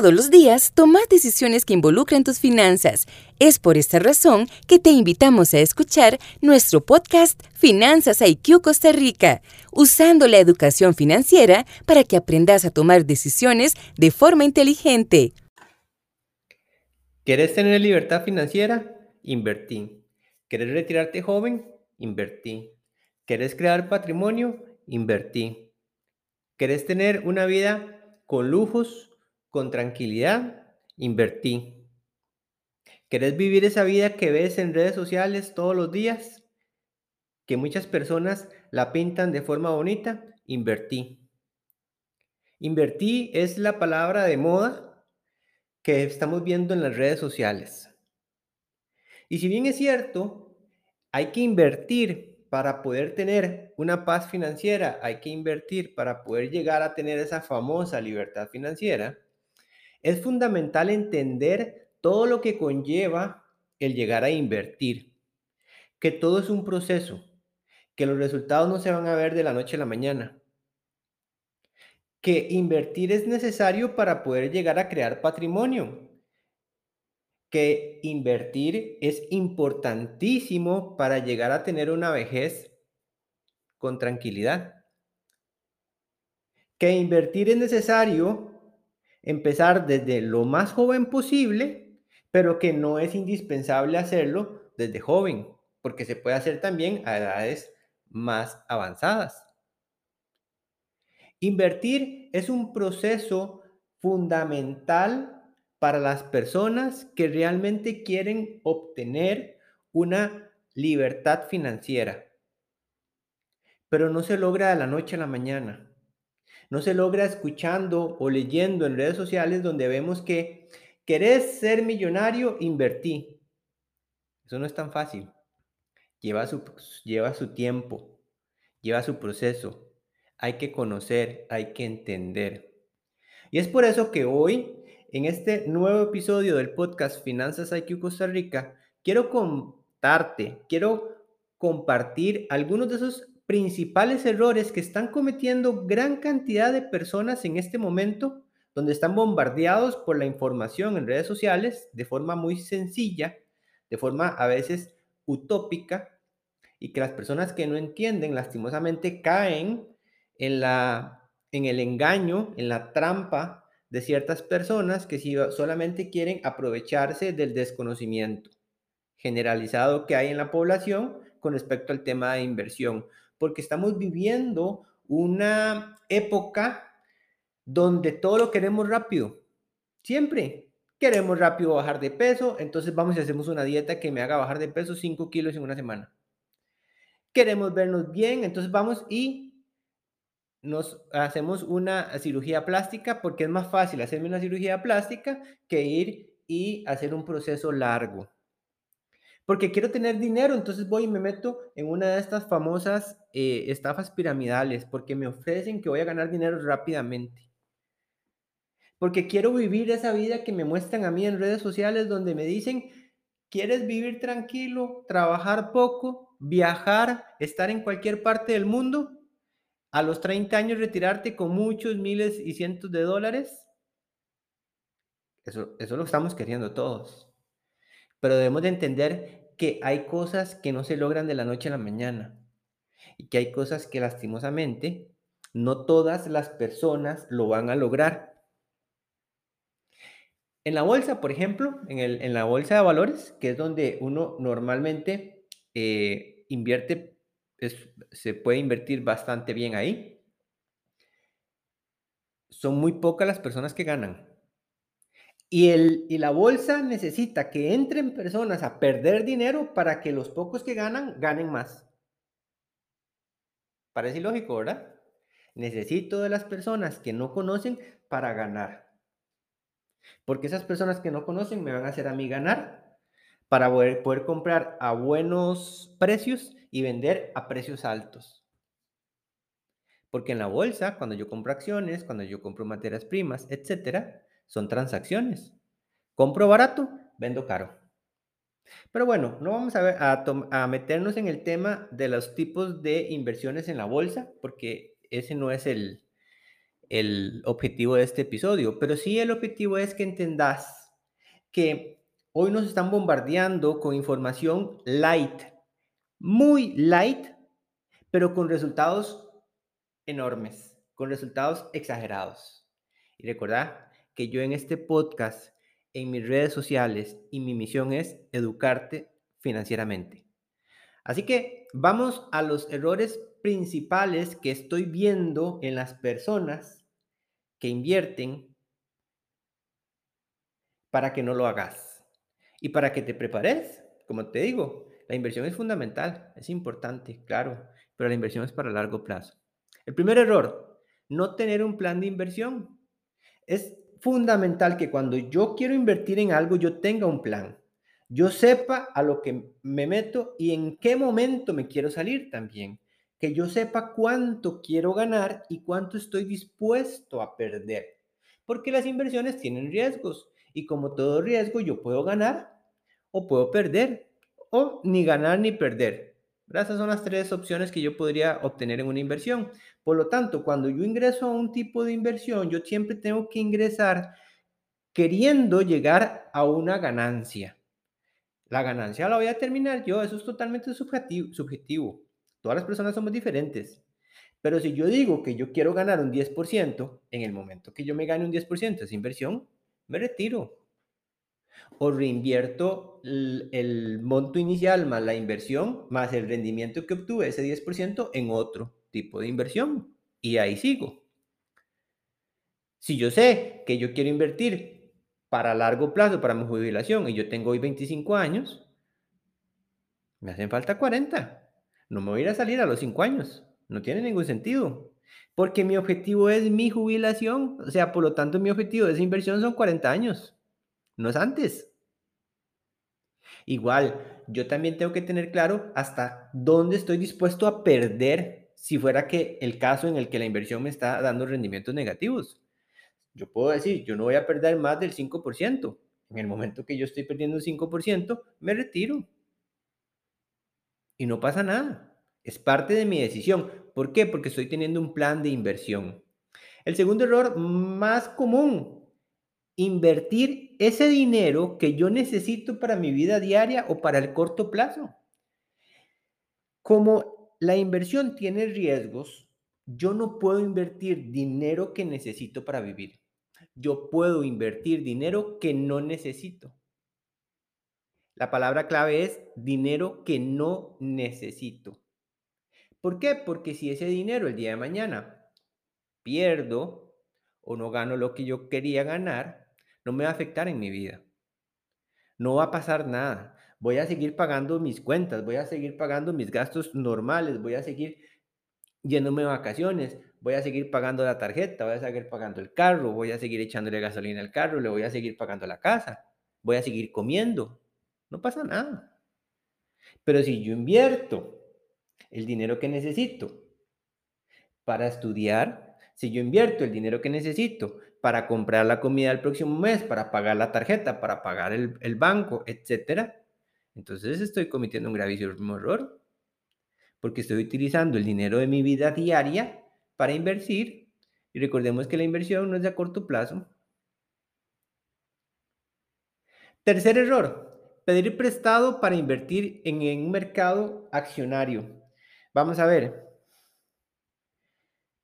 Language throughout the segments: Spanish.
Todos los días tomas decisiones que involucran tus finanzas. Es por esta razón que te invitamos a escuchar nuestro podcast Finanzas IQ Costa Rica, usando la educación financiera para que aprendas a tomar decisiones de forma inteligente. ¿Quieres tener libertad financiera? Invertí. ¿Quieres retirarte joven? Invertí. ¿Quieres crear patrimonio? Invertí. ¿Quieres tener una vida con lujos? Con tranquilidad, invertí. ¿Querés vivir esa vida que ves en redes sociales todos los días? Que muchas personas la pintan de forma bonita, invertí. Invertí es la palabra de moda que estamos viendo en las redes sociales. Y si bien es cierto, hay que invertir para poder tener una paz financiera, hay que invertir para poder llegar a tener esa famosa libertad financiera, es fundamental entender todo lo que conlleva el llegar a invertir, que todo es un proceso, que los resultados no se van a ver de la noche a la mañana, que invertir es necesario para poder llegar a crear patrimonio, que invertir es importantísimo para llegar a tener una vejez con tranquilidad, que invertir es necesario empezar desde lo más joven posible, pero que no es indispensable hacerlo desde joven, porque se puede hacer también a edades más avanzadas. Invertir es un proceso fundamental para las personas que realmente quieren obtener una libertad financiera, pero no se logra de la noche a la mañana no se logra escuchando o leyendo en redes sociales donde vemos que querés ser millonario, invertí. Eso no es tan fácil. Lleva su, lleva su tiempo, lleva su proceso. Hay que conocer, hay que entender. Y es por eso que hoy, en este nuevo episodio del podcast Finanzas IQ Costa Rica, quiero contarte, quiero compartir algunos de esos principales errores que están cometiendo gran cantidad de personas en este momento, donde están bombardeados por la información en redes sociales de forma muy sencilla, de forma a veces utópica, y que las personas que no entienden lastimosamente caen en, la, en el engaño, en la trampa de ciertas personas que solamente quieren aprovecharse del desconocimiento generalizado que hay en la población con respecto al tema de inversión porque estamos viviendo una época donde todo lo queremos rápido. Siempre queremos rápido bajar de peso, entonces vamos y hacemos una dieta que me haga bajar de peso 5 kilos en una semana. Queremos vernos bien, entonces vamos y nos hacemos una cirugía plástica porque es más fácil hacerme una cirugía plástica que ir y hacer un proceso largo porque quiero tener dinero, entonces voy y me meto en una de estas famosas eh, estafas piramidales, porque me ofrecen que voy a ganar dinero rápidamente. Porque quiero vivir esa vida que me muestran a mí en redes sociales donde me dicen, ¿quieres vivir tranquilo, trabajar poco, viajar, estar en cualquier parte del mundo? A los 30 años retirarte con muchos miles y cientos de dólares. Eso, eso lo estamos queriendo todos. Pero debemos de entender que hay cosas que no se logran de la noche a la mañana y que hay cosas que lastimosamente no todas las personas lo van a lograr. En la bolsa, por ejemplo, en, la bolsa de valores, que es donde uno normalmente eh, invierte, se puede invertir bastante bien ahí, son muy pocas las personas que ganan. Y, el, y la bolsa necesita que entren personas a perder dinero para que los pocos que ganan ganen más. Parece ilógico, ¿verdad? Necesito de las personas que no conocen para ganar. Porque esas personas que no conocen me van a hacer a mí ganar para poder, poder comprar a buenos precios y vender a precios altos. Porque en la bolsa, cuando yo compro acciones, cuando yo compro materias primas, etcétera, son transacciones. Compro barato, vendo caro. Pero bueno, no vamos a, a, meternos en el tema de los tipos de inversiones en la bolsa, porque ese no es el, el objetivo de este episodio, pero sí el objetivo es que entendas que hoy nos están bombardeando con información light, muy light, pero con resultados enormes, con resultados exagerados. Y recordad que yo en este podcast, en mis redes sociales y mi misión es educarte financieramente. Así que vamos a los errores principales que estoy viendo en las personas que invierten para que no lo hagas y para que te prepares. Como te digo, la inversión es fundamental, es importante, claro, pero la inversión es para largo plazo. El primer error, no tener un plan de inversión. Es fundamental que cuando yo quiero invertir en algo, yo tenga un plan. Yo sepa a lo que me meto y en qué momento me quiero salir también que yo sepa cuánto quiero ganar y cuánto estoy dispuesto a perder. Porque las inversiones tienen riesgos y como todo riesgo yo puedo ganar o puedo perder o ni ganar ni perder. Esas son las tres opciones que yo podría obtener en una inversión. Por lo tanto, cuando yo ingreso a un tipo de inversión, yo siempre tengo que ingresar queriendo llegar a una ganancia. La ganancia la voy a terminar yo, eso es totalmente subjetivo. subjetivo. Todas las personas somos diferentes. Pero si yo digo que yo quiero ganar un 10%, en el momento que yo me gane un 10% de esa inversión, me retiro. O reinvierto el, monto inicial más la inversión, más el rendimiento que obtuve, ese 10%, en otro tipo de inversión. Y ahí sigo. Si yo sé que yo quiero invertir para largo plazo, para mi jubilación, y yo tengo hoy 25 años, me hacen falta 40 no me voy a ir a salir a los cinco años. No tiene ningún sentido. Porque mi objetivo es mi jubilación. O sea, por lo tanto, mi objetivo de esa inversión son 40 años. No es antes. Igual, yo también tengo que tener claro hasta dónde estoy dispuesto a perder si fuera que el caso en el que la inversión me está dando rendimientos negativos. Yo puedo decir, yo no voy a perder más del 5%. En el momento que yo estoy perdiendo un 5%, me retiro y no pasa nada. Es parte de mi decisión. ¿Por qué? Porque estoy teniendo un plan de inversión. El segundo error más común, invertir ese dinero que yo necesito para mi vida diaria o para el corto plazo. Como la inversión tiene riesgos, yo no puedo invertir dinero que necesito para vivir. Yo puedo invertir dinero que no necesito. La palabra clave es dinero que no necesito. ¿Por qué? Porque si ese dinero el día de mañana pierdo o no gano lo que yo quería ganar, no me va a afectar en mi vida. No va a pasar nada. Voy a seguir pagando mis cuentas, voy a seguir pagando mis gastos normales, voy a seguir yéndome de vacaciones, voy a seguir pagando la tarjeta, voy a seguir pagando el carro, voy a seguir echándole gasolina al carro, le voy a seguir pagando la casa, voy a seguir comiendo, no pasa nada. Pero si yo invierto el dinero que necesito para estudiar, si yo invierto el dinero que necesito para comprar la comida el próximo mes, para pagar la tarjeta, para pagar el, banco, etcétera, entonces estoy cometiendo un gravísimo error. Porque estoy utilizando el dinero de mi vida diaria para invertir. Y recordemos que la inversión no es a corto plazo. Tercer error, Pedir prestado para invertir en, un mercado accionario. Vamos a ver.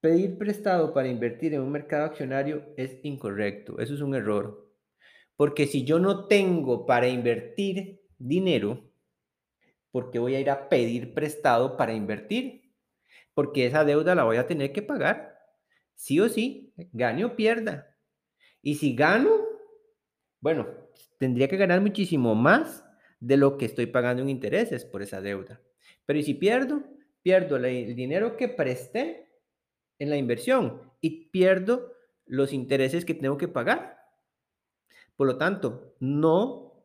Pedir prestado para invertir en un mercado accionario es incorrecto. Eso es un error. Porque si yo no tengo para invertir dinero, ¿por qué voy a ir a pedir prestado para invertir? Porque esa deuda la voy a tener que pagar. Sí o sí, gane o pierda. Y si gano, bueno, tendría que ganar muchísimo más de lo que estoy pagando en intereses por esa deuda. Pero ¿y si pierdo? Pierdo el dinero que presté en la inversión y pierdo los intereses que tengo que pagar. Por lo tanto, no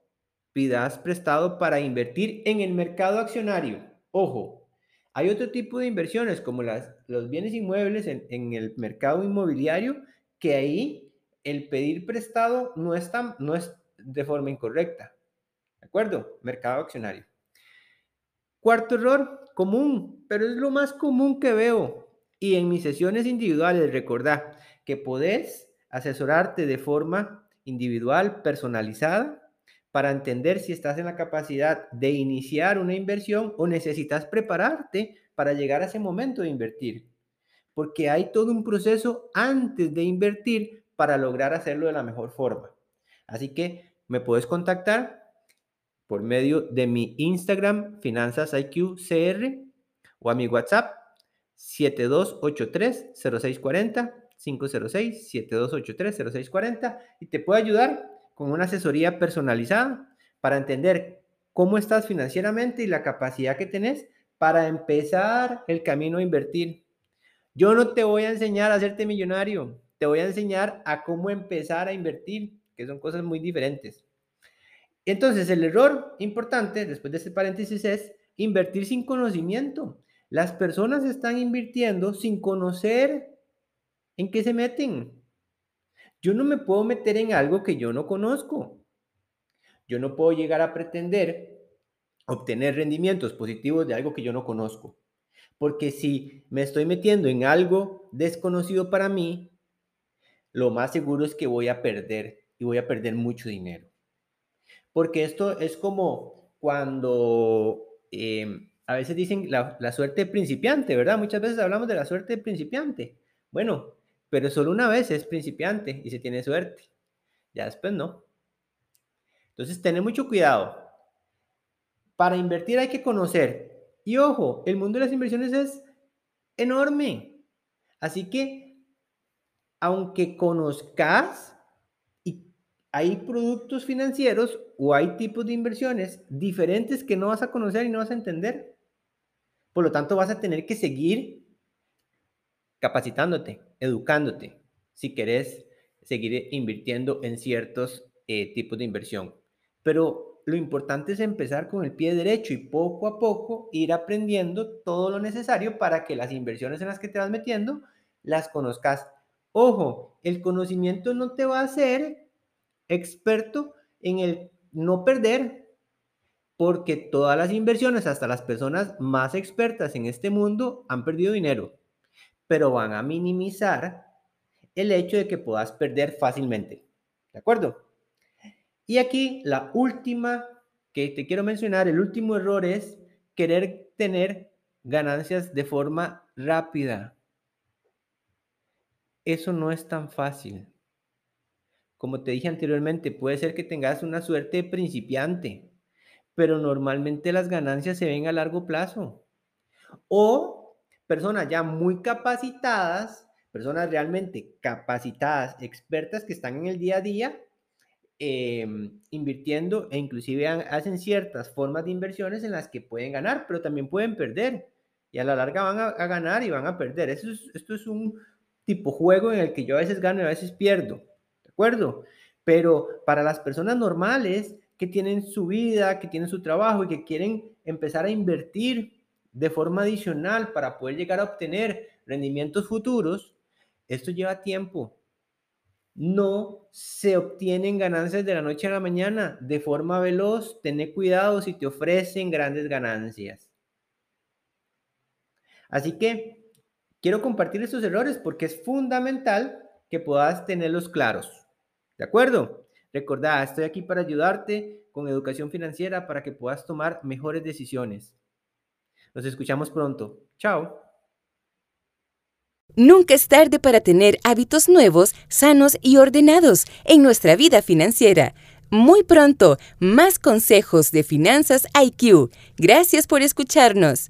pidas prestado para invertir en el mercado accionario. Ojo, hay otro tipo de inversiones como las, los bienes inmuebles en, el mercado inmobiliario que ahí el pedir prestado no es, no es de forma incorrecta. ¿De acuerdo? Mercado accionario. Cuarto error, común, pero es lo más común que veo. Y en mis sesiones individuales, recordad que podés asesorarte de forma individual, personalizada, para entender si estás en la capacidad de iniciar una inversión o necesitas prepararte para llegar a ese momento de invertir. Porque hay todo un proceso antes de invertir para lograr hacerlo de la mejor forma. Así que me puedes contactar por medio de mi Instagram, Finanzas IQ CR, o a mi WhatsApp, 7283-0640, 506-7283-0640, y te puedo ayudar con una asesoría personalizada para entender cómo estás financieramente y la capacidad que tenés para empezar el camino a invertir. Yo no te voy a enseñar a hacerte millonario, te voy a enseñar a cómo empezar a invertir, que son cosas muy diferentes. Entonces, el error importante después de este paréntesis es invertir sin conocimiento. Las personas están invirtiendo sin conocer en qué se meten. Yo no me puedo meter en algo que yo no conozco. Yo no puedo llegar a pretender obtener rendimientos positivos de algo que yo no conozco. Porque si me estoy metiendo en algo desconocido para mí, lo más seguro es que voy a perder y voy a perder mucho dinero. Porque esto es como cuando em, a veces dicen la, la suerte principiante, ¿verdad? Muchas veces hablamos de la suerte principiante. Bueno, pero solo una vez es principiante y se tiene suerte. Ya después no. Entonces, tener mucho cuidado. Para invertir hay que conocer. Y ojo, el mundo de las inversiones es enorme. Así que, aunque conozcas, y hay productos financieros o hay tipos de inversiones diferentes que no vas a conocer y no vas a entender. Por lo tanto, vas a tener que seguir capacitándote, educándote, si querés seguir invirtiendo en ciertos eh, tipos de inversión. Pero lo importante es empezar con el pie derecho y poco a poco ir aprendiendo todo lo necesario para que las inversiones en las que te vas metiendo las conozcas. Ojo, el conocimiento no te va a hacer experto en el no perder, porque todas las inversiones, hasta las personas más expertas en este mundo, han perdido dinero pero van a minimizar el hecho de que puedas perder fácilmente. ¿De acuerdo? Y aquí la última que te quiero mencionar, el último error es querer tener ganancias de forma rápida. Eso no es tan fácil. Como te dije anteriormente, puede ser que tengas una suerte de principiante, pero normalmente las ganancias se ven a largo plazo. O personas ya muy capacitadas, personas realmente capacitadas, expertas que están en el día a día em, invirtiendo e inclusive hacen ciertas formas de inversiones en las que pueden ganar, pero también pueden perder. Y a la larga van a, ganar y van a perder. Eso esto es un tipo juego en el que yo a veces gano y a veces pierdo. ¿De acuerdo? Pero para las personas normales que tienen su vida, que tienen su trabajo y que quieren empezar a invertir de forma adicional para poder llegar a obtener rendimientos futuros, esto lleva tiempo. No se obtienen ganancias de la noche a la mañana de forma veloz. Ten cuidado si te ofrecen grandes ganancias. Así que quiero compartir estos errores porque es fundamental que puedas tenerlos claros. ¿De acuerdo? Recordad, estoy aquí para ayudarte con educación financiera para que puedas tomar mejores decisiones. Nos escuchamos pronto. Chao. Nunca es tarde para tener hábitos nuevos, sanos y ordenados en nuestra vida financiera. Muy pronto, más consejos de finanzas IQ. Gracias por escucharnos.